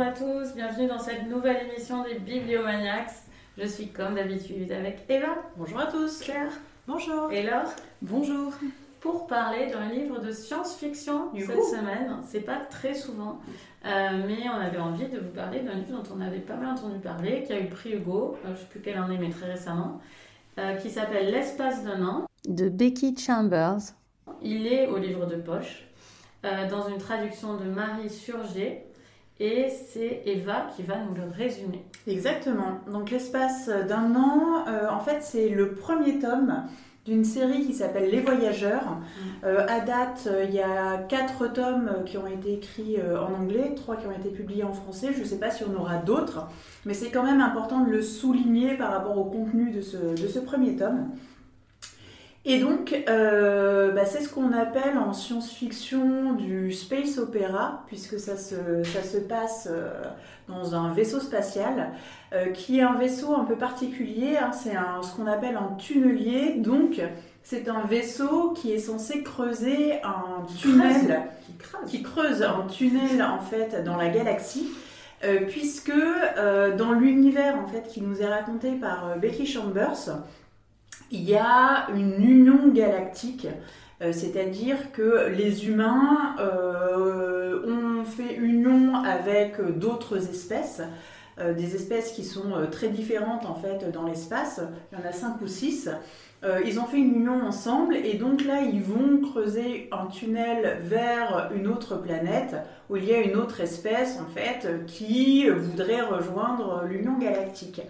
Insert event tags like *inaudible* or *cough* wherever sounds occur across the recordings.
à tous, bienvenue dans cette nouvelle émission des Bibliomaniacs. Je suis comme d'habitude avec Eva. Bonjour à tous. Claire. Bonjour. Et Laure. Bonjour. Pour parler d'un livre de science-fiction cette semaine, c'est pas très souvent, euh, mais on avait envie de vous parler d'un livre dont on avait pas mal entendu parler, qui a eu le prix Hugo, euh, je sais plus quelle année, mais très récemment, euh, qui s'appelle L'espace d'un an de Becky Chambers. Il est au livre de poche, dans une traduction de Marie Surgé, et c'est Eva qui va nous le résumer. Exactement. Donc l'espace d'un an, euh, en fait c'est le premier tome d'une série qui s'appelle Les Voyageurs. Mm. Euh, à date, euh, il y a quatre tomes qui ont été écrits en anglais, trois qui ont été publiés en français. Je ne sais pas si on aura d'autres, mais c'est quand même important de le souligner par rapport au contenu de ce, de ce premier tome. Et donc, euh, bah, c'est ce qu'on appelle en science-fiction du space opéra, puisque ça se, ça se passe euh, dans un vaisseau spatial, euh, qui est un vaisseau un peu particulier. Hein. c'est ce qu'on appelle un tunnelier. Donc, c'est un vaisseau qui est censé creuser un tunnel, qui creuse un tunnel en fait dans la galaxie. puisque dans l'univers en fait qui nous est raconté par Becky Chambers, il y a une union galactique, euh, c'est-à-dire que les humains euh, ont fait union avec d'autres espèces, euh, des espèces qui sont très différentes en fait dans l'espace, il y en a cinq ou six. ils ont fait une union ensemble et donc là ils vont creuser un tunnel vers une autre planète où il y a une autre espèce en fait qui voudrait rejoindre l'union galactique.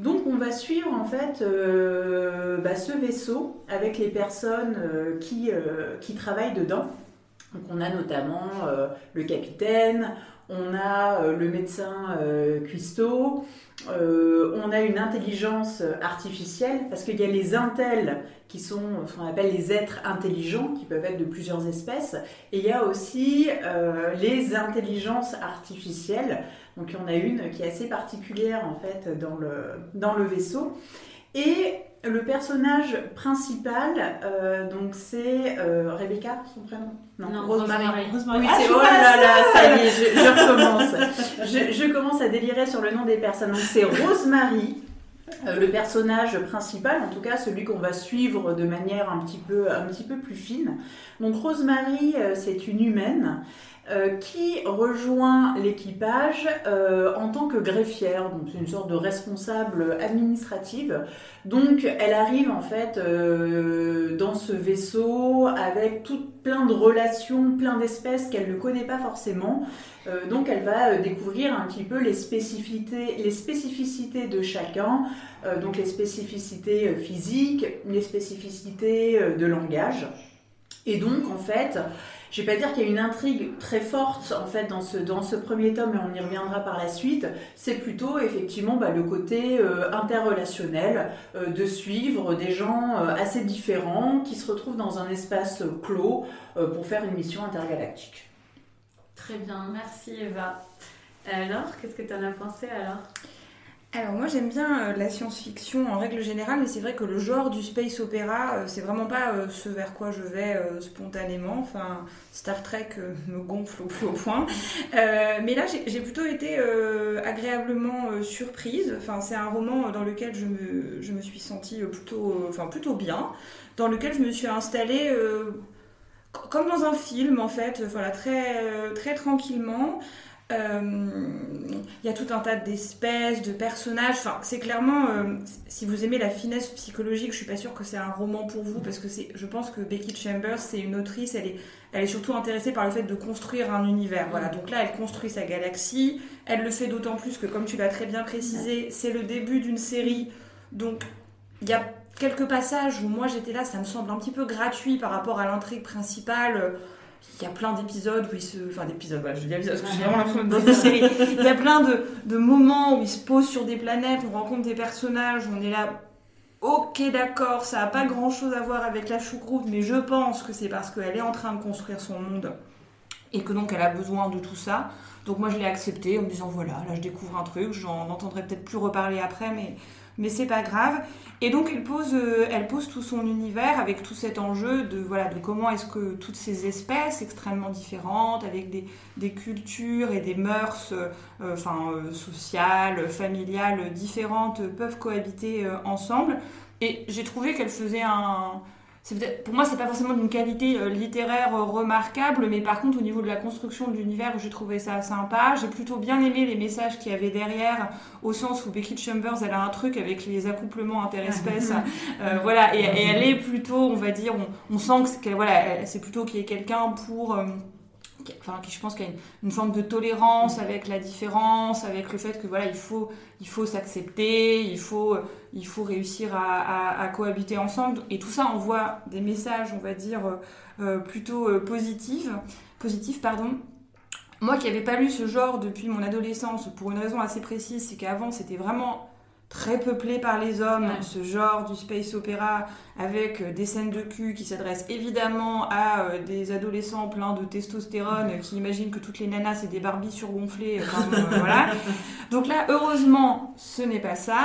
Donc on va suivre en fait euh, bah, ce vaisseau avec les personnes euh, qui, euh, qui, travaillent dedans. Donc on a notamment le capitaine, on a le médecin cuistot, on a une intelligence artificielle parce qu'il y a les intels qui sont ce qu'on appelle les êtres intelligents qui peuvent être de plusieurs espèces et il y a aussi les intelligences artificielles donc il y en a une qui est assez particulière en fait dans le vaisseau. Et le personnage principal, euh, donc c'est euh, Rebecca, son prénom Non, Rosemary. Oui, ah, c'est oh là là, ça y est, je, recommence. je, je, commence à délirer sur le nom des personnes. Donc c'est Rosemary, euh, le personnage principal, en tout cas celui qu'on va suivre de manière un petit peu, un petit peu plus fine. Donc Rosemary, c'est une humaine. Euh, qui rejoint l'équipage euh, en tant que greffière, donc c'est une sorte de responsable administrative. Donc elle arrive en fait euh, dans ce vaisseau avec tout plein de relations, plein d'espèces qu'elle ne connaît pas forcément. donc elle va découvrir un petit peu les spécificités, les spécificités de chacun, donc les spécificités physiques, les spécificités de langage. Et donc en fait, je vais pas dire qu'il y a une intrigue très forte en fait dans ce, dans ce premier tome, mais on y reviendra par la suite. C'est plutôt effectivement bah, le côté euh, interrelationnel euh, de suivre des gens euh, assez différents qui se retrouvent dans un espace clos pour faire une mission intergalactique. Très bien, merci Eva. Alors, qu'est-ce que tu en as pensé alors? Alors moi j'aime bien euh, la science-fiction en règle générale, mais c'est vrai que le genre du space opéra, euh, c'est vraiment pas euh, ce vers quoi je vais spontanément. Enfin, Star Trek *laughs* me gonfle au plus haut point. mais là j'ai plutôt été agréablement surprise. Enfin, c'est un roman dans lequel je me, suis sentie plutôt, plutôt bien, dans lequel je me suis installée comme dans un film en fait, voilà, très tranquillement. Euh, il y a tout un tas d'espèces, de personnages. Enfin, c'est clairement, euh, si vous aimez la finesse psychologique, je suis pas sûre que c'est un roman pour vous parce que c'est, je pense que Becky Chambers, c'est une autrice. Elle est, elle est surtout intéressée par le fait de construire un univers. Voilà. Donc là, elle construit sa galaxie. Elle le fait d'autant plus que, comme tu l'as très bien précisé, c'est le début d'une série. Donc, il y a quelques passages où moi j'étais là, ça me semble un petit peu gratuit par rapport à l'intrigue principale il y a plein d'épisodes où il se. Enfin, d'épisodes, voilà, je dis épisodes parce que j'ai vraiment l'impression dans une série. Il y a plein de, de, moments où il se pose sur des planètes, on rencontre des personnages, on est là. Ok, d'accord, ça n'a pas grand chose à voir avec la choucroute, mais je pense que c'est parce qu'elle est en train de construire son monde et que donc elle a besoin de tout ça. Donc moi je l'ai accepté en me disant voilà, là je découvre un truc, j'en entendrai peut-être plus reparler après, mais mais c'est pas grave. Et donc elle pose, euh, elle tout son univers avec tout cet enjeu de, voilà, de comment est-ce que toutes ces espèces extrêmement différentes, avec des, cultures et des mœurs euh, euh, sociales, familiales différentes, peuvent cohabiter ensemble. Et j'ai trouvé qu'elle faisait un, pour moi, c'est pas forcément d'une qualité euh, littéraire euh, remarquable, mais par contre, au niveau de la construction de l'univers, j'ai trouvé ça sympa. J'ai plutôt bien aimé les messages qu'il y avait derrière, au sens où Becky Chambers, elle a un truc avec les accouplements interespèces. euh, voilà, et, elle est plutôt, on va dire, on, sent que c'est, voilà, c'est plutôt qu'il y ait quelqu'un pour. Qui je pense qu'il y a une, forme de tolérance avec la différence, avec le fait que voilà, il faut, il faut s'accepter, il faut, il faut réussir à, cohabiter ensemble. Et tout ça envoie des messages, on va dire, euh, euh, plutôt euh, positifs, positifs, pardon. Moi qui n'avais pas lu ce genre depuis mon adolescence, pour une raison assez précise, c'est qu'avant c'était vraiment très peuplé par les hommes, ce genre du space opéra avec euh, des scènes de cul qui s'adressent évidemment à euh, des adolescents pleins de testostérone qui imaginent que toutes les nanas c'est des Barbies surgonflées. Euh, voilà. *laughs* Donc là, heureusement, ce n'est pas ça.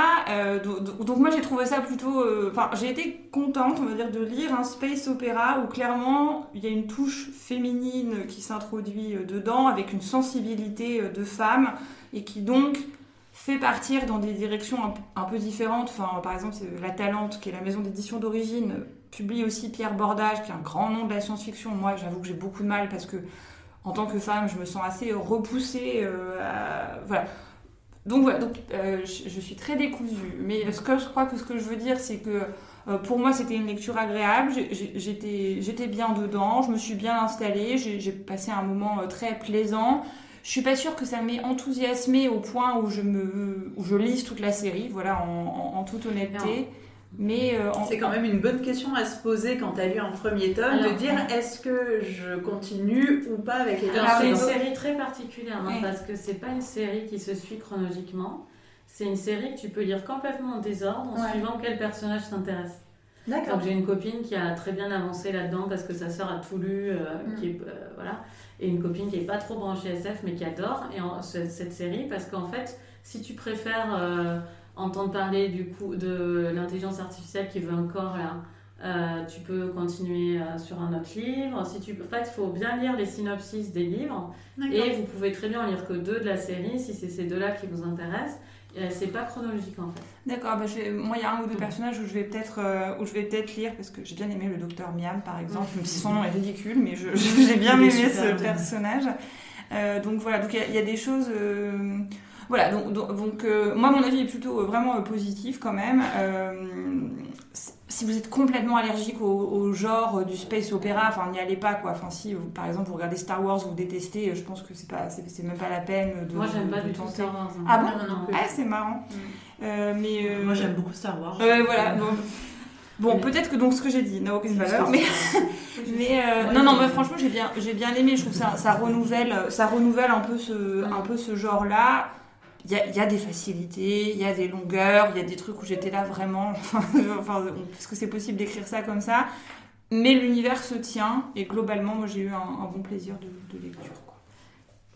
donc, moi j'ai trouvé ça plutôt. Enfin, j'ai été contente, on va dire, de lire un space opéra où clairement il y a une touche féminine qui s'introduit dedans avec une sensibilité de femme et qui donc fait partir dans des directions un, peu différentes. Par exemple, La Talente, qui est la maison d'édition d'origine, publie aussi Pierre Bordage, qui est un grand nom de la science-fiction. Moi, j'avoue que j'ai beaucoup de mal parce que, en tant que femme, je me sens assez repoussée. Euh, voilà. Donc voilà, euh, je, suis très décousue. Mais ce que je crois que ce que je veux dire, c'est que euh, pour moi, c'était une lecture agréable. J'étais bien dedans, je me suis bien installée, j'ai passé un moment très plaisant. Je suis pas sûre que ça m'ait enthousiasmé au point où je me, où je lise toute la série, voilà, en, toute honnêteté. Mais euh, c'est quand même une bonne question à se poser quand tu as lu un premier tome, de dire est-ce que je continue ou pas avec les C'est une série très particulière hein, parce que c'est pas une série qui se suit chronologiquement. C'est une série que tu peux lire complètement en désordre en suivant quel personnage t'intéresse. Donc j'ai une copine qui a très bien avancé là-dedans parce que sa sœur a tout lu, euh, mm. qui est, euh, voilà et une copine qui est pas trop branchée SF mais qui adore et cette, série parce qu'en fait si tu préfères euh, entendre parler du coup de l'intelligence artificielle qui veut encore là euh, tu peux continuer euh, sur un autre livre. Si tu... En fait, il faut bien lire les synopsis des livres. Et vous pouvez très bien lire que deux de la série, si c'est ces deux-là qui vous intéressent. Euh, c'est pas chronologique en fait. D'accord, bah moi il y a un ou deux personnages où je vais peut-être euh, où je vais peut-être lire parce que j'ai bien aimé le docteur Miam par exemple, même si son nom est ridicule, mais *laughs* j'ai bien aimé ce personnage. Euh, donc voilà, donc il y, a des choses. voilà, donc, donc, moi mon avis est plutôt vraiment positif quand même si vous êtes complètement allergique au, genre du space opéra, enfin n'y allez pas quoi. Enfin si par exemple vous regardez Star Wars, vous détestez, je pense que c'est pas, c'est, même pas la peine de. Moi j'aime pas du tout Star Wars. Hein. Ah bon Ah c'est marrant. Mm. Euh, mais euh, moi j'aime beaucoup Star Wars. voilà. Bon, peut-être que donc ce que j'ai dit n'a aucune valeur, mais, *laughs* *laughs* mais euh, non, non, mais franchement j'ai bien, j'ai bien aimé. Je trouve ça, ça renouvelle, ça renouvelle un peu ce, un peu ce genre-là il y a, des facilités, il y a des longueurs, il y a des trucs où j'étais là vraiment, *laughs* enfin, parce que c'est possible d'écrire ça comme ça, mais l'univers se tient et globalement, moi j'ai eu un, bon plaisir de, lecture. Quoi.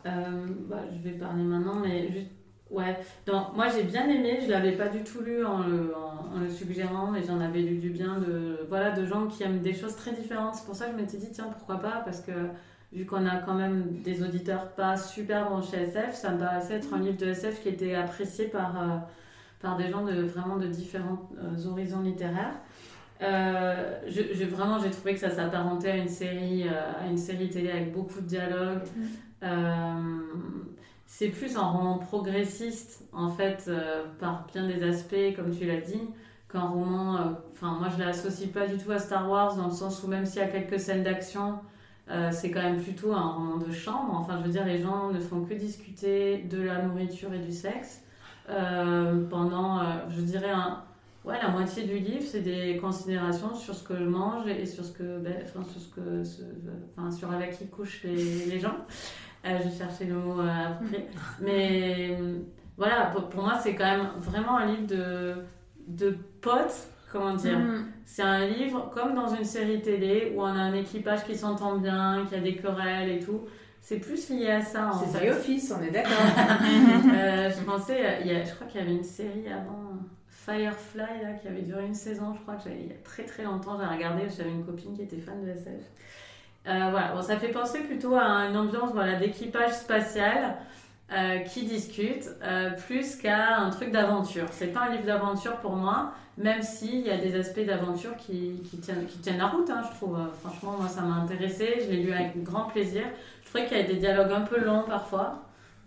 Euh, bah, je vais parler maintenant, mais ouais, donc, moi j'ai bien aimé, je l'avais pas du tout lu en le, en, le suggérant, mais j'en avais lu du bien de, voilà, de gens qui aiment des choses très différentes. C'est pour ça que je m'étais dit, tiens, pourquoi pas, parce que vu qu'on a quand même des auditeurs pas super branchés SF, ça me paraissait être un livre de SF qui était apprécié par, euh, par des gens de vraiment de différents euh, horizons littéraires. Euh, je, vraiment, j'ai trouvé que ça s'apparentait à une série, à une série télé avec beaucoup de dialogues. Mm. c'est plus un roman progressiste, en fait, par bien des aspects, comme tu l'as dit, qu'un roman. Enfin, moi, je l'associe pas du tout à Star Wars, dans le sens où même s'il y a quelques scènes d'action, euh, c'est quand même plutôt un roman de chambre. Enfin, je veux dire, les gens ne font que discuter de la nourriture et du sexe. Euh, pendant, euh, je dirais, un, ouais, la moitié du livre, c'est des considérations sur ce que je mange et sur ce que, ben, enfin, sur avec qui couchent les, gens. je cherchais le mot après. Mais voilà, pour, pour moi, c'est quand même vraiment un livre de, de potes comment dire mm. C'est un livre comme dans une série télé où on a un équipage qui s'entend bien, qui a des querelles et tout. C'est plus lié à ça. C'est The Office, on est d'accord. *laughs* euh, *laughs* je pensais, il y a, je crois qu'il y avait une série avant Firefly, là, qui avait duré une saison, je crois que il y a très très longtemps, j'ai regardé, j'avais une copine qui était fan de SF. Euh, voilà, bon, ça fait penser plutôt à une ambiance voilà, d'équipage spatial euh, qui discute, euh, plus qu'à un truc d'aventure. C'est pas un livre d'aventure pour moi, même s'il y a des aspects d'aventure qui, tiennent, la route, hein, je trouve. Franchement, moi, ça m'a intéressé, je l'ai lu avec grand plaisir. Je trouvais qu'il y a des dialogues un peu longs parfois.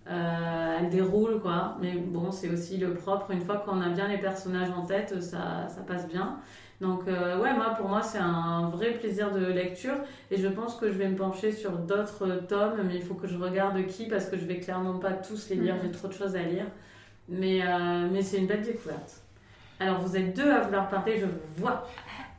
Euh, elle déroule quoi, mais bon, c'est aussi le propre. Une fois qu'on a bien les personnages en tête, ça passe bien. Donc, euh, ouais, moi, pour moi, c'est un vrai plaisir de lecture et je pense que je vais me pencher sur d'autres tomes, mais il faut que je regarde qui parce que je vais clairement pas tous les lire, mhm. j'ai trop de choses à lire. Mais, euh, mais c'est une belle découverte. Alors, vous êtes deux à vouloir parler, je vous vois.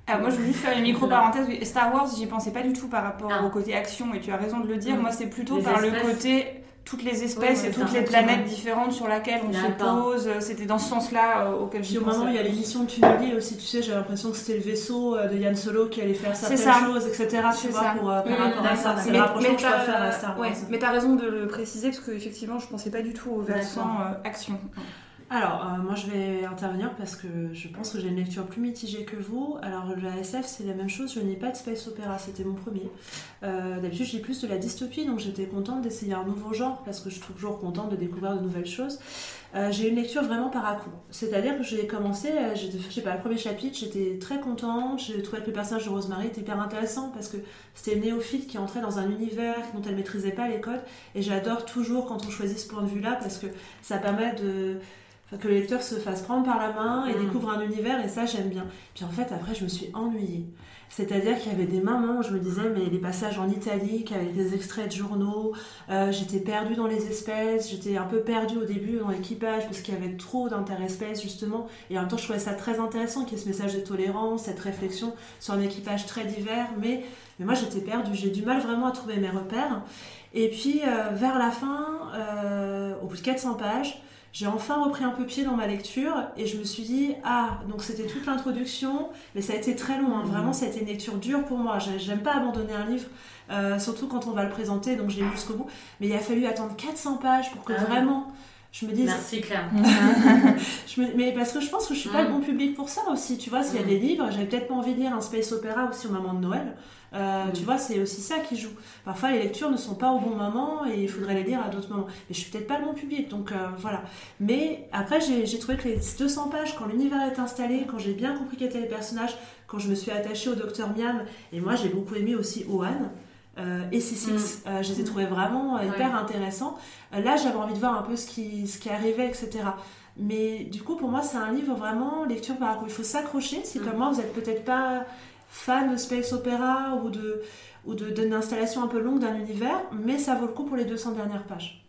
Ah, moi, je veux juste faire une micro-parenthèse. Star Wars, j'y pensais pas du tout par rapport ah. au côté action, et tu as raison de le dire. Mhm. Moi, c'est plutôt par le côté toutes les espèces et toutes les planètes différentes sur lesquelles on se pose. C'était dans ce sens-là euh, auquel je Puis au moment, il y a l'émission de Tunnelier aussi, tu sais, j'ai l'impression que c'était le vaisseau euh, de Yann Solo qui allait faire certaines choses, etc. Tu vois, pour, euh, par rapport à ça. C'est le rapprochement que je peux faire à Star Wars. mais t'as raison de le préciser parce qu'effectivement, je pensais pas du tout au versant action. Alors, euh, moi je vais intervenir parce que je pense que j'ai une lecture plus mitigée que vous. Alors, la SF, c'est la même chose. Je n'ai pas de space opéra, c'était mon premier. Euh, d'habitude, j'ai plus de la dystopie, donc j'étais contente d'essayer un nouveau genre parce que je suis toujours contente de découvrir de nouvelles choses. Euh, j'ai une lecture vraiment par à coup. C'est-à-dire que j'ai commencé, je sais pas, le premier chapitre, j'étais très contente. J'ai trouvé que le personnage de Rosemary était hyper intéressant parce que c'était une néophyte qui entrait dans un univers dont elle maîtrisait pas les codes. Et j'adore toujours quand on choisit ce point de vue-là parce que ça permet de que le lecteur se fasse prendre par la main et mm. découvre un univers, et ça j'aime bien. Puis en fait, après, je me suis ennuyée. C'est-à-dire qu'il y avait des moments où je me disais, mais les passages en italique avec des extraits de journaux, euh, j'étais perdue dans les espèces, j'étais un peu perdue au début dans l'équipage parce qu'il y avait trop d'interespèces justement, et en même temps je trouvais ça très intéressant qu'il y ait ce message de tolérance, cette réflexion sur un équipage très divers, mais, mais moi j'étais perdue, j'ai du mal vraiment à trouver mes repères. Et puis euh, vers la fin, euh, au bout de 400 pages, j'ai enfin repris un peu pied dans ma lecture et je me suis dit ah donc c'était toute l'introduction mais ça a été très long hein. mmh. vraiment ça a été une lecture dure pour moi j'aime pas abandonner un livre euh, surtout quand on va le présenter donc j'ai lu jusqu'au bout mais il a fallu attendre 400 pages pour que ah vraiment je me dise merci Claire *laughs* je mais parce que je pense que je suis pas le mmh. bon public pour ça aussi tu vois s'il y a mmh. des livres j'avais peut-être pas envie de lire un space opéra aussi au moment de Noël euh, mm. Tu vois, c'est aussi ça qui joue. Parfois, les lectures ne sont pas au bon moment et il faudrait les lire à d'autres moments. Mais je suis peut-être pas le bon public, donc euh, voilà. Mais après, j'ai trouvé que les 200 pages, quand l'univers est installé, quand j'ai bien compris qui étaient les personnages, quand je me suis attachée au docteur Miam, et moi j'ai beaucoup aimé aussi Ohan. Euh, et C6, mm. je les ai trouvés vraiment hyper intéressants. là, j'avais envie de voir un peu ce qui, ce qui arrivait, etc. Mais du coup, pour moi, c'est un livre vraiment lecture par où il faut s'accrocher. Si mm. comme moi, vous n'êtes peut-être pas fan de space opéra ou de ou d'une installation un peu longue d'un univers, mais ça vaut le coup pour les 200 dernières pages.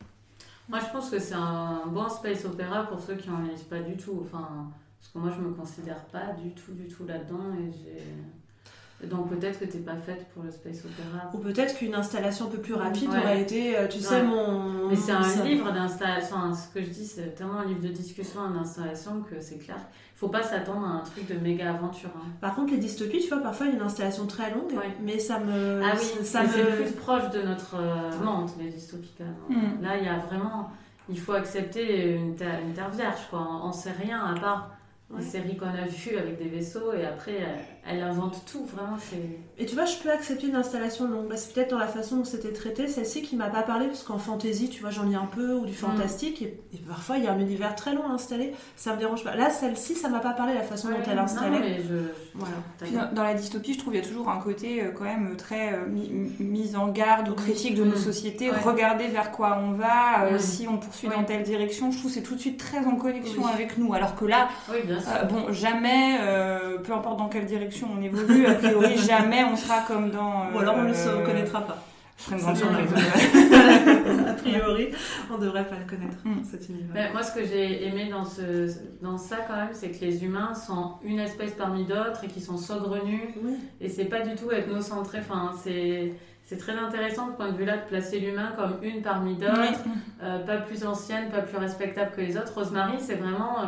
Moi, je pense que c'est un bon space opéra pour ceux qui n'en lisent pas du tout. Enfin, parce que moi, je me considère pas du tout, du tout là-dedans et j'ai donc peut-être que tu n'es pas faite pour le space opéra. Ou peut-être qu'une installation un peu plus rapide aurait été, euh, tu sais, mon... Mais c'est un livre d'installation, ce que je dis, c'est tellement un livre de discussion, d'installation que c'est clair. Il faut pas s'attendre à un truc de méga aventure. Hein. Par contre, les dystopies, tu vois, parfois il y a une installation très longue, mais ça me... Ah oui, ça me... c'est plus proche de notre euh, monde, les dystopies mm. Là, il y a vraiment... Il faut accepter une terre, une terre vierge, quoi. On ne sait rien à part les séries qu'on a vues avec des vaisseaux et après elle, invente tout vraiment et tu vois je peux accepter une installation longue c'est peut-être dans la façon dont c'était traité celle-ci qui m'a pas parlé parce qu'en fantasy tu vois j'en lis un peu ou du mm. fantastique et, parfois il y a un univers très long à installer ça me dérange pas. Là celle-ci ça m'a pas parlé la façon dont elle installait voilà. dans, la dystopie je trouve il y a toujours un côté euh, quand même très euh, mise en garde ou critique de nos mm. sociétés regarder vers quoi on va euh, si on poursuit dans telle direction je trouve c'est tout de suite très en connexion avec nous. Alors que là euh, bon, jamais, euh, peu importe dans quelle direction on évolue, a priori, *laughs* jamais on sera comme dans. Ou alors on ne le euh, connaîtra pas. Je serais surprise. a priori, on ne devrait pas le connaître, mm. cet univers. moi, ce que j'ai aimé dans, ce, dans ça, quand même, c'est que les humains sont une espèce parmi d'autres et qui sont saugrenus. Oui. Et c'est pas du tout ethnocentré. Enfin, c'est. C'est très intéressant de point de vue-là de placer l'humain comme une parmi d'autres, pas plus ancienne, pas plus respectable que les autres. Rosemary, c'est vraiment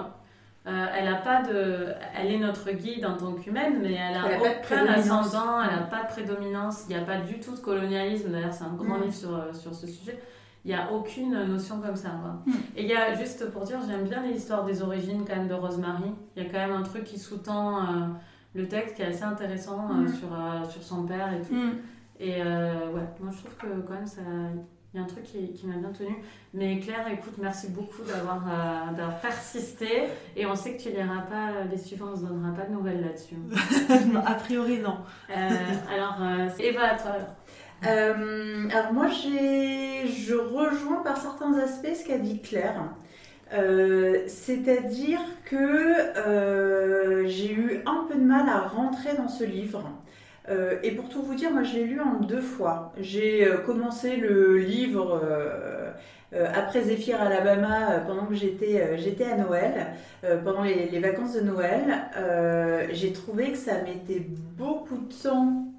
euh, elle a pas de, elle est notre guide en tant qu'humaine, mais elle a, aucun ascendant, elle n'a pas de prédominance, il n'y a pas du tout de colonialisme. D'ailleurs, c'est un grand mm. livre sur, euh, sur ce sujet. Il n'y a aucune notion comme ça. Hmm. Et il y a, juste pour dire, j'aime bien l'histoire des origines quand même de Rosemary. Il y a quand même un truc qui sous-tend euh, le texte qui est assez intéressant euh, hmm. sur, sur son père et tout. Et ouais, moi je trouve que quand même ça. Il y a un truc qui, qui m'a bien tenu. Mais Claire, écoute, merci beaucoup d'avoir persisté. Et on sait que tu liras pas les suivants, on ne se donnera pas de nouvelles là-dessus. *laughs* a priori, non. alors, Eva, à toi. Euh, alors moi, je rejoins par certains aspects ce qu'a dit Claire. Euh, c'est-à-dire que euh, j'ai eu un peu de mal à rentrer dans ce livre. Et pour tout vous dire, moi je l'ai lu en deux fois. J'ai commencé le livre après Zephyr Alabama pendant que j'étais j'étais à Noël, pendant les, vacances de Noël. j'ai trouvé que ça mettait beaucoup de temps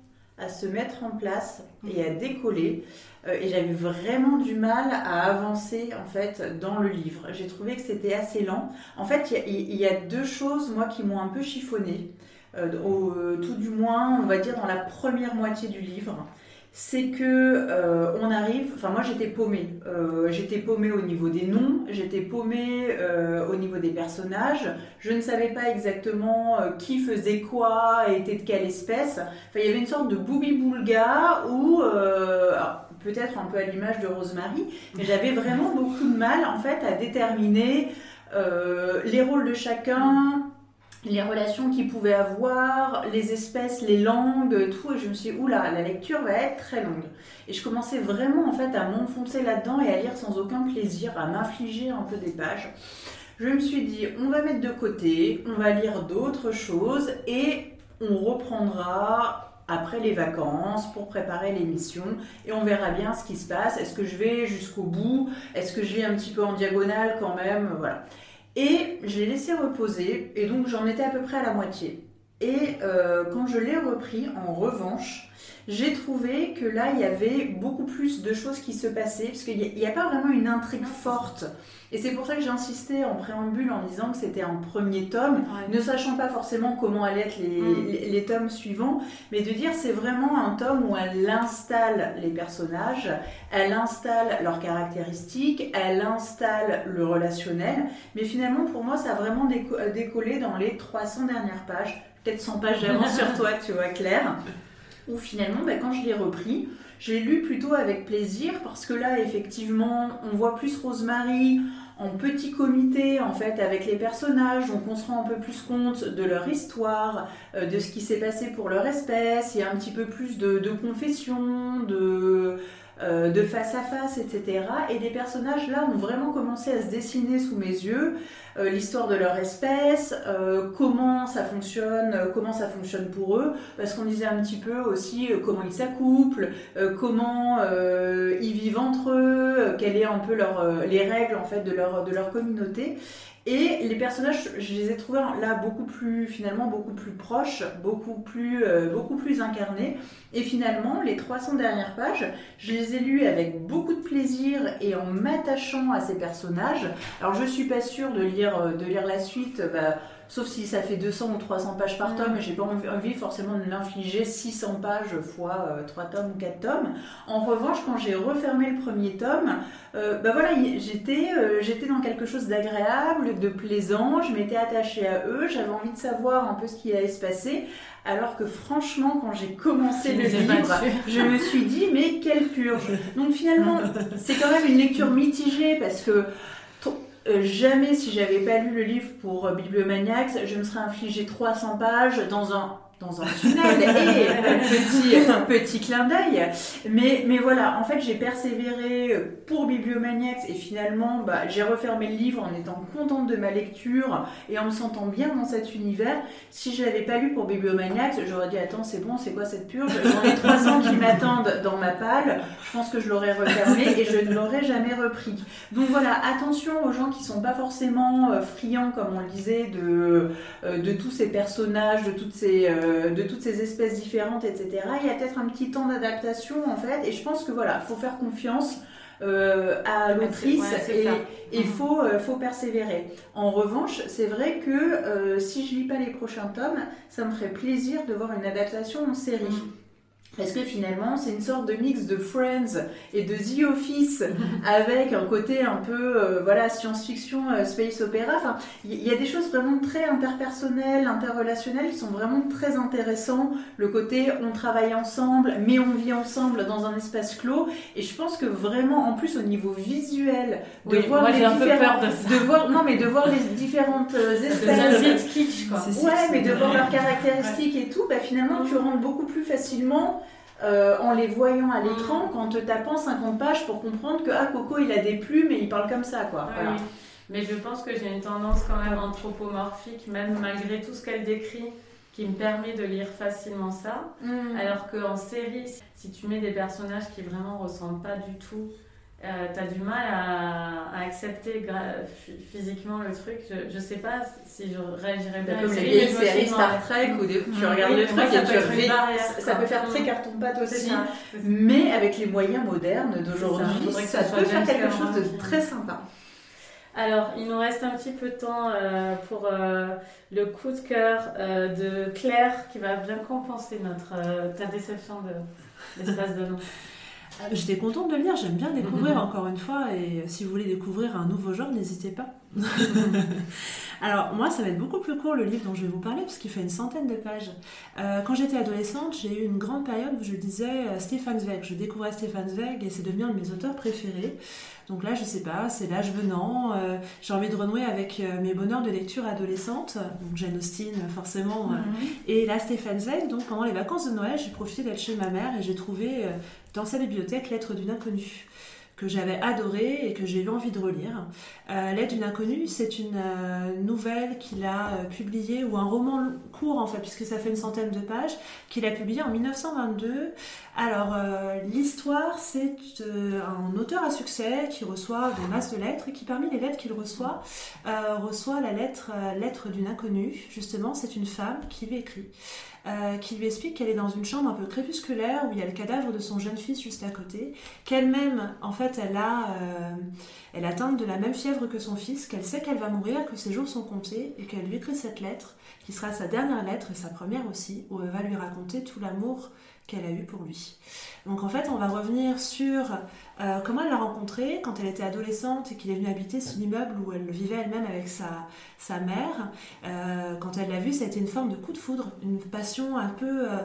à se mettre en place et à décoller. Euh, et j'avais vraiment du mal à avancer en fait dans le livre. J'ai trouvé que c'était assez lent. En fait, il y, a deux choses moi qui m'ont un peu chiffonné. Euh, euh, tout du moins, on va dire dans la première moitié du livre c'est que euh, on arrive. Enfin, moi j'étais paumée. J'étais paumée au niveau des noms, j'étais paumée au niveau des personnages. Je ne savais pas exactement qui faisait quoi, était de quelle espèce. Enfin, il y avait une sorte de boubi-boulga ou peut-être un peu à l'image de Rosemary, mais j'avais vraiment beaucoup de mal en fait à déterminer les rôles de chacun, les relations qu'ils pouvaient avoir, les espèces, les langues, tout. Et je me suis dit, oula, la lecture va être très longue. Et je commençais vraiment en fait à m'enfoncer là-dedans et à lire sans aucun plaisir, à m'infliger un peu des pages. Je me suis dit, on va mettre de côté, on va lire d'autres choses et on reprendra après les vacances pour préparer l'émission et on verra bien ce qui se passe. Est-ce que je vais jusqu'au bout? Est-ce que je vais un petit peu en diagonale quand même? Voilà. Et je l'ai laissé reposer, et donc j'en étais à peu près à la moitié. Et euh, quand je l'ai repris, en revanche, j'ai trouvé que là, il y avait beaucoup plus de choses qui se passaient, parce qu'il n'y a, pas vraiment une intrigue forte. Et c'est pour ça que j'ai insisté en préambule en disant que c'était un premier tome, ne sachant pas forcément comment allaient être mm. les, les, tomes suivants, mais de dire c'est vraiment un tome où elle installe les personnages, elle installe leurs caractéristiques, elle installe le relationnel, mais finalement pour moi ça a vraiment décollé dans les 300 dernières pages, peut-être 100 pages d'avance sur toi, tu vois, Claire. Où finalement, bah, quand je l'ai repris, j'ai lu plutôt avec plaisir parce que là, effectivement, on voit plus Rosemary en petit comité en fait avec les personnages, donc on se rend un peu plus compte de leur histoire, euh, de ce qui s'est passé pour leur espèce, il y a un petit peu plus de, de confession, de, euh, de face à face, etc. Et les personnages là ont vraiment commencé à se dessiner sous mes yeux, euh, l'histoire de leur espèce, euh, comment ça fonctionne, comment ça fonctionne pour eux, parce qu'on disait un petit peu aussi comment ils s'accouplent, comment ils vivent entre eux, quelles sont un peu leur, les règles en fait de leur, de leur communauté. Et les personnages, je les ai trouvés là beaucoup plus, finalement, beaucoup plus proches, beaucoup plus, euh, beaucoup plus incarnés. Et finalement, les 300 dernières pages, je les ai lues avec beaucoup de plaisir et en m'attachant à ces personnages. Alors, je suis pas sûre de lire, euh, de lire la suite. Bah, sauf si ça fait 200 ou 300 pages par tome, et j'ai pas envie forcément de m'infliger 600 pages fois 3 euh, tomes ou 4 tomes. En revanche, quand j'ai refermé le premier tome, euh, bah voilà, j'étais euh, j'étais dans quelque chose d'agréable, de plaisant, je m'étais attachée à eux, j'avais envie de savoir un peu ce qui allait se passer. Alors que franchement, quand j'ai commencé le livre, je me suis dit, mais quelle purge Donc finalement, *laughs* c'est quand même une lecture mitigée parce que euh, jamais, si j'avais pas lu le livre pour euh, Bibliomaniacs, je me serais infligé 300 pages dans un dans un tunnel et petit, petit clin d'œil. Mais, mais voilà, en fait, j'ai persévéré pour Bibliomaniacs et finalement, bah, j'ai refermé le livre en étant contente de ma lecture et en me sentant bien dans cet univers. Si je l'avais pas lu pour Bibliomaniacs, j'aurais dit Attends, c'est bon, c'est quoi cette purge? J'en ai 300 qui m'attendent dans ma palle. Je pense que je l'aurais refermé et je ne l'aurais jamais repris. Donc voilà, attention aux gens qui sont pas forcément euh, friands, comme on le disait, de, euh, de tous ces personnages, de toutes ces. Euh, de toutes ces espèces différentes, etc. Il y a peut-être un petit temps d'adaptation en fait, et je pense que voilà, faut faire confiance. Euh, à l'autrice et il faut, euh, faut persévérer. En revanche, c'est vrai que euh, si je lis pas les prochains tomes, ça me ferait plaisir de voir une adaptation en série. Mhm. Parce que finalement, c'est une sorte de mix de Friends et de The Office *laughs* avec un côté un peu euh, voilà science-fiction, euh, space opéra. Enfin, il y, a des choses vraiment très interpersonnelles, interrelationnelles qui sont vraiment très intéressants. Le côté on travaille ensemble, mais on vit ensemble dans un espace clos. Et je pense que vraiment, en plus au niveau visuel, de voir les différentes, de, voir non mais de voir les différentes euh, *laughs* espèces, kitsch quoi. Ouais, mais de voir leurs caractéristiques et tout, bah finalement tu rentres beaucoup plus facilement euh, en les voyant à l'écran mm. qu'en te tapant 50 pages pour comprendre que ah, Coco il a des plumes et il parle comme ça. quoi. Mais je pense que j'ai une tendance quand même anthropomorphique, même malgré tout ce qu'elle décrit, qui me permet de lire facilement ça. Mm. Alors qu'en série, si tu mets des personnages qui vraiment ressemblent pas du tout euh, t'as du mal à, accepter physiquement le truc. Je, je, sais pas si je réagirais bien. Comme les séries Star Trek où tu regardes le truc et tu. Ça, peut faire très carton-pâte aussi. mais avec les moyens modernes d'aujourd'hui, ça, peut faire quelque chose de très sympa. Alors, il nous reste un petit peu de temps euh, pour euh, le coup de cœur euh, de Claire qui va bien compenser notre, ta déception de l'espace de nom. J'étais contente de lire, j'aime bien découvrir mhm. encore une fois, et si vous voulez découvrir un nouveau genre, n'hésitez pas. *laughs* Alors moi, ça va être beaucoup plus court le livre dont je vais vous parler, parce qu'il fait une centaine de pages. Euh, quand j'étais adolescente, j'ai eu une grande période où je lisais euh, Stéphane Zweig. Je découvrais Stéphane Zweig et c'est devenu un de mes auteurs préférés. Donc là, je sais pas, c'est l'âge venant. j'ai envie de renouer avec mes bonheurs de lecture adolescente. Donc Jane Austen, forcément. Mhm. et là, Stéphane Zweig, donc pendant les vacances de Noël, j'ai profité d'être chez ma mère et j'ai trouvé dans sa bibliothèque Lettre d'une inconnue que j'avais adoré et que j'ai eu envie de relire. Euh, Lettre d'une inconnue, c'est une euh, nouvelle qu'il a euh, publiée, ou un roman court en fait, puisque ça fait une centaine de pages, qu'il a publié en 1922. Alors, l'histoire, c'est un auteur à succès qui reçoit des masses de lettres et qui, parmi les lettres qu'il reçoit, reçoit la lettre Lettre d'une inconnue. Justement, c'est une femme qui lui écrit. Euh, qui lui explique qu'elle est dans une chambre un peu crépusculaire où il y a le cadavre de son jeune fils juste à côté, qu'elle-même, en fait, elle a, euh, elle atteint de la même fièvre que son fils, qu'elle sait qu'elle va mourir, que ses jours sont comptés, et qu'elle lui écrit cette lettre, qui sera sa dernière lettre et sa première aussi, où elle va lui raconter tout l'amour qu'elle a eu pour lui. Donc en fait, on va revenir sur euh, comment elle l'a rencontré quand elle était adolescente et qu'il est venu habiter son immeuble où elle vivait elle-même avec sa, sa mère. Euh, quand elle l'a vu, ça a été une forme de coup de foudre, une passion un peu... Euh,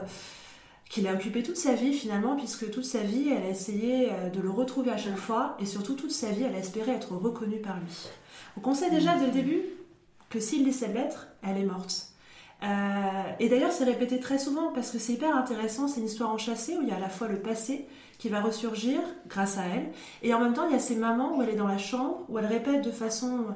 qui l'a occupé toute sa vie finalement, puisque toute sa vie, elle a essayé de le retrouver à chaque fois, et surtout toute sa vie, elle a espéré être reconnue par lui. Donc on sait déjà dès le début que s'il laissait l'être, elle est morte. Et d'ailleurs, c'est répété très souvent parce que c'est hyper intéressant. C'est une histoire enchâssée où il y a à la fois le passé qui va ressurgir grâce à elle. Et en même temps, il y a ces moments où elle est dans la chambre, où elle répète de façon euh,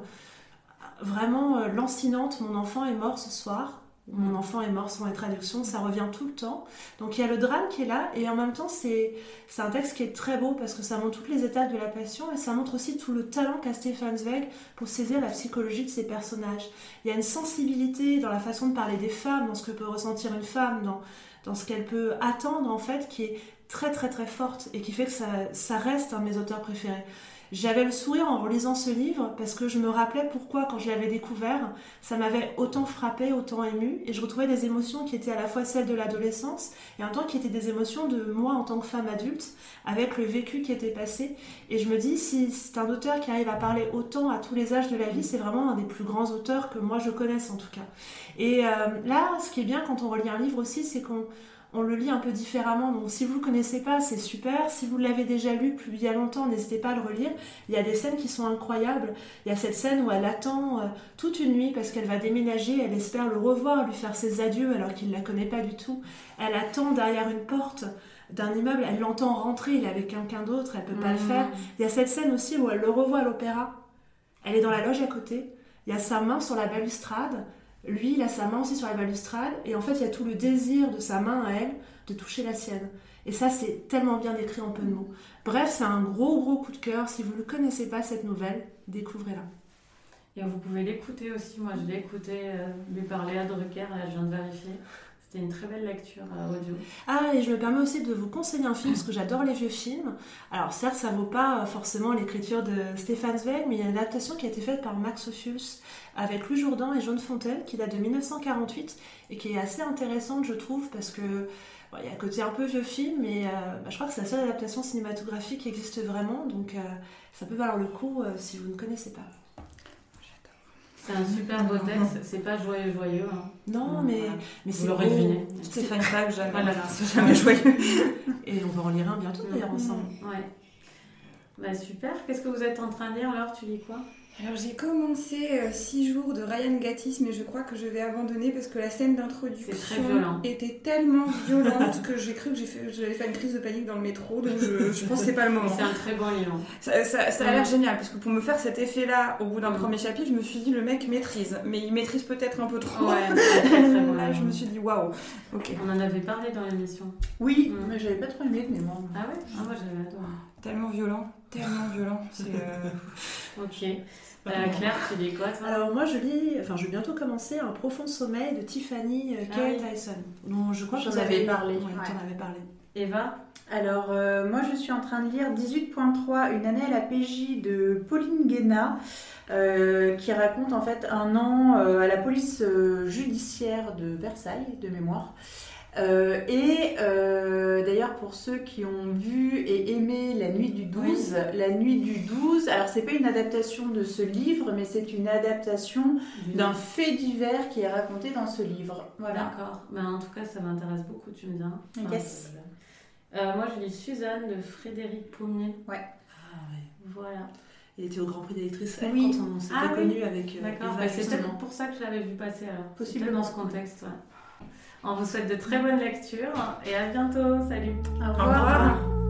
vraiment euh, lancinante Mon enfant est mort ce soir. Mon enfant est mort sans les traductions, ça revient tout le temps. Donc il y a le drame qui est là, et en même temps, c'est un texte qui est très beau parce que ça montre toutes les étapes de la passion et ça montre aussi tout le talent qu'a Stéphane Zweig pour saisir la psychologie de ses personnages. Il y a une sensibilité dans la façon de parler des femmes, dans ce que peut ressentir une femme, dans, dans ce qu'elle peut attendre en fait, qui est très très très forte et qui fait que ça, ça reste un de mes auteurs préférés. J'avais le sourire en relisant ce livre parce que je me rappelais pourquoi quand je l'avais découvert, ça m'avait autant frappé, autant ému et je retrouvais des émotions qui étaient à la fois celles de l'adolescence et en tant qui étaient des émotions de moi en tant que femme adulte avec le vécu qui était passé et je me dis si c'est un auteur qui arrive à parler autant à tous les âges de la vie, c'est vraiment un des plus grands auteurs que moi je connaisse en tout cas. Et euh, là, ce qui est bien quand on relit un livre aussi, c'est qu'on on le lit un peu différemment. Donc si vous ne le connaissez pas, c'est super. Si vous l'avez déjà lu plus il y a longtemps, n'hésitez pas à le relire. Il y a des scènes qui sont incroyables. Il y a cette scène où elle attend euh, toute une nuit parce qu'elle va déménager. Elle espère le revoir, lui faire ses adieux alors qu'il ne la connaît pas du tout. Elle attend derrière une porte d'un immeuble. Elle l'entend rentrer. Il est avec quelqu'un d'autre. Elle peut pas le mmh. faire. Il y a cette scène aussi où elle le revoit à l'opéra. Elle est dans la loge à côté. Il y a sa main sur la balustrade. Lui, il a sa main aussi sur la balustrade, et en fait, il y a tout le désir de sa main à elle de toucher la sienne. Et ça, c'est tellement bien décrit en peu de mots. Bref, c'est un gros, gros coup de cœur. Si vous ne connaissez pas cette nouvelle, découvrez-la. Et vous pouvez l'écouter aussi. Moi, je l'ai écouté euh, lui parler à Drucker, là, je viens de vérifier. C'était une très belle lecture euh, audio. Ah, et je me permets aussi de vous conseiller un film, parce que j'adore les vieux films. Alors, certes, ça vaut pas forcément l'écriture de Stéphane Zweig, mais il y a une adaptation qui a été faite par Max Ophuls avec Louis Jourdan et Jean Fontaine, qui date de 1948, et qui est assez intéressante, je trouve, parce que il y a un côté un peu vieux film, mais euh, bah, je crois que c'est la seule adaptation cinématographique qui existe vraiment, donc euh, ça peut valoir le coup si vous ne connaissez pas. C'est un super beau texte, c'est pas joyeux joyeux. Hein. Non, mais, mais c'est l'aurez deviné. Stéphane Pag, jamais, voilà. c'est *laughs* jamais joyeux. Et on va en lire un bientôt d'ailleurs ensemble. Ouais. Bah super, qu'est-ce que vous êtes en train de lire alors? Tu lis quoi? Alors j'ai commencé 6 euh, jours de Ryan Gattis, mais je crois que je vais abandonner parce que la scène d'introduction était tellement violente que j'ai cru que j'allais faire une crise de panique dans le métro, donc je, je pense que c'est pas le moment. C'est un très bon livre. Ça, ça, a l'air génial parce que pour me faire cet effet-là au bout d'un premier chapitre, je me suis dit le mec maîtrise, mais il maîtrise peut-être un peu trop. Ouais, très, très bon *laughs* Là, je me suis dit waouh. Ok. On en avait parlé dans l'émission. Oui, mais j'avais pas trop aimé, mais moi. Ah ouais, ah, moi j'avais adoré. Tellement violent, tellement violent. C'est. Euh, *laughs* ok. Euh, Claire, tu lis quoi toi? Alors moi je lis, enfin je vais bientôt commencer Un profond sommeil de Tiffany euh, K. Ah Tyson. Donc je crois que vous avez parlé. Ouais, en avais parlé. Eva? Alors euh, moi je suis en train de lire 18.3, une année à la PJ de Pauline Guéna. qui raconte en fait un an à la police judiciaire de Versailles, de mémoire. Euh, et euh, d'ailleurs, pour ceux qui ont vu et aimé La Nuit du 12, La Nuit du 12, alors c'est pas une adaptation de ce livre, mais c'est une adaptation d'un fait divers qui est raconté dans ce livre. Voilà. D'accord. Ben, en tout cas, ça m'intéresse beaucoup, tu me dis. yes. Euh, moi, je lis Suzanne de Frédéric Pommier. Ouais. Ah, ouais. Voilà. Il était au Grand Prix d'électrice oui. quand on s'était ah, connu avec. D'accord. Bah, c'est peut-être pour ça que je l'avais vu passer alors. Possiblement dans ce contexte. Ouais. On vous souhaite de très bonnes lectures et à bientôt. Salut. Au revoir.